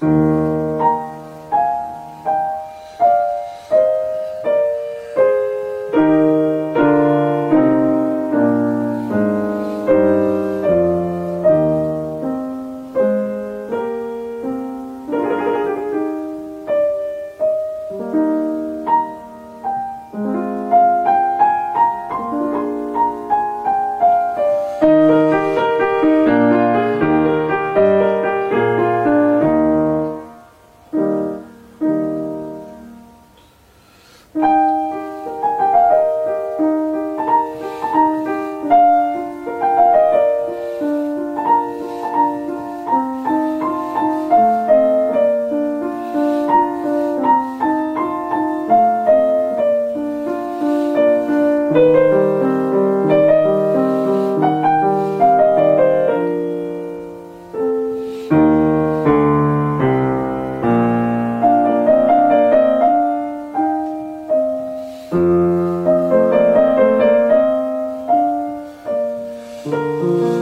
嗯。Ooh.